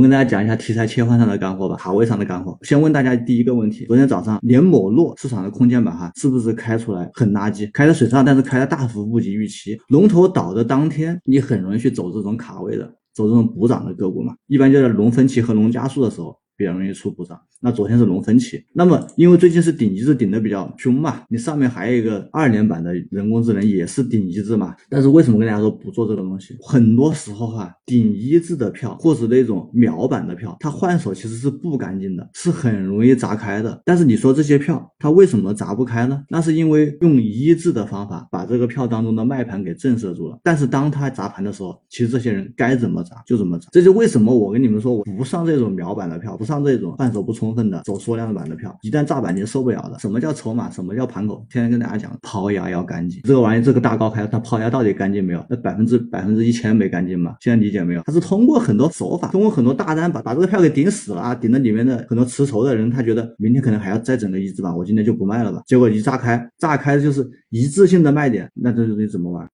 我跟大家讲一下题材切换上的干货吧，卡位上的干货。先问大家第一个问题：昨天早上连某落市场的空间板哈，是不是开出来很垃圾？开在水上，但是开的大幅不及预期。龙头倒的当天，你很容易去走这种卡位的，走这种补涨的个股嘛。一般就在龙分歧和龙加速的时候。比较容易出补涨，那昨天是龙分歧，那么因为最近是顶一字顶的比较凶嘛，你上面还有一个二连板的人工智能也是顶一字嘛，但是为什么跟大家说不做这个东西？很多时候哈，顶一字的票或者那种秒板的票，它换手其实是不干净的，是很容易砸开的。但是你说这些票它为什么砸不开呢？那是因为用一字的方法把这个票当中的卖盘给震慑住了。但是当他砸盘的时候，其实这些人该怎么砸就怎么砸。这就为什么我跟你们说我不上这种秒板的票，不。上这种换手不充分的走缩量板的票，一旦炸板你就受不了的。什么叫筹码？什么叫盘口？天天跟大家讲，抛压要干净。这个玩意，这个大高开，它抛压到底干净没有？那百分之百分之一千没干净吗？现在理解没有？它是通过很多手法，通过很多大单把把这个票给顶死了啊！顶的里面的很多持筹的人，他觉得明天可能还要再整个一字板，我今天就不卖了吧。结果一炸开，炸开就是一致性的卖点，那这东西怎么玩？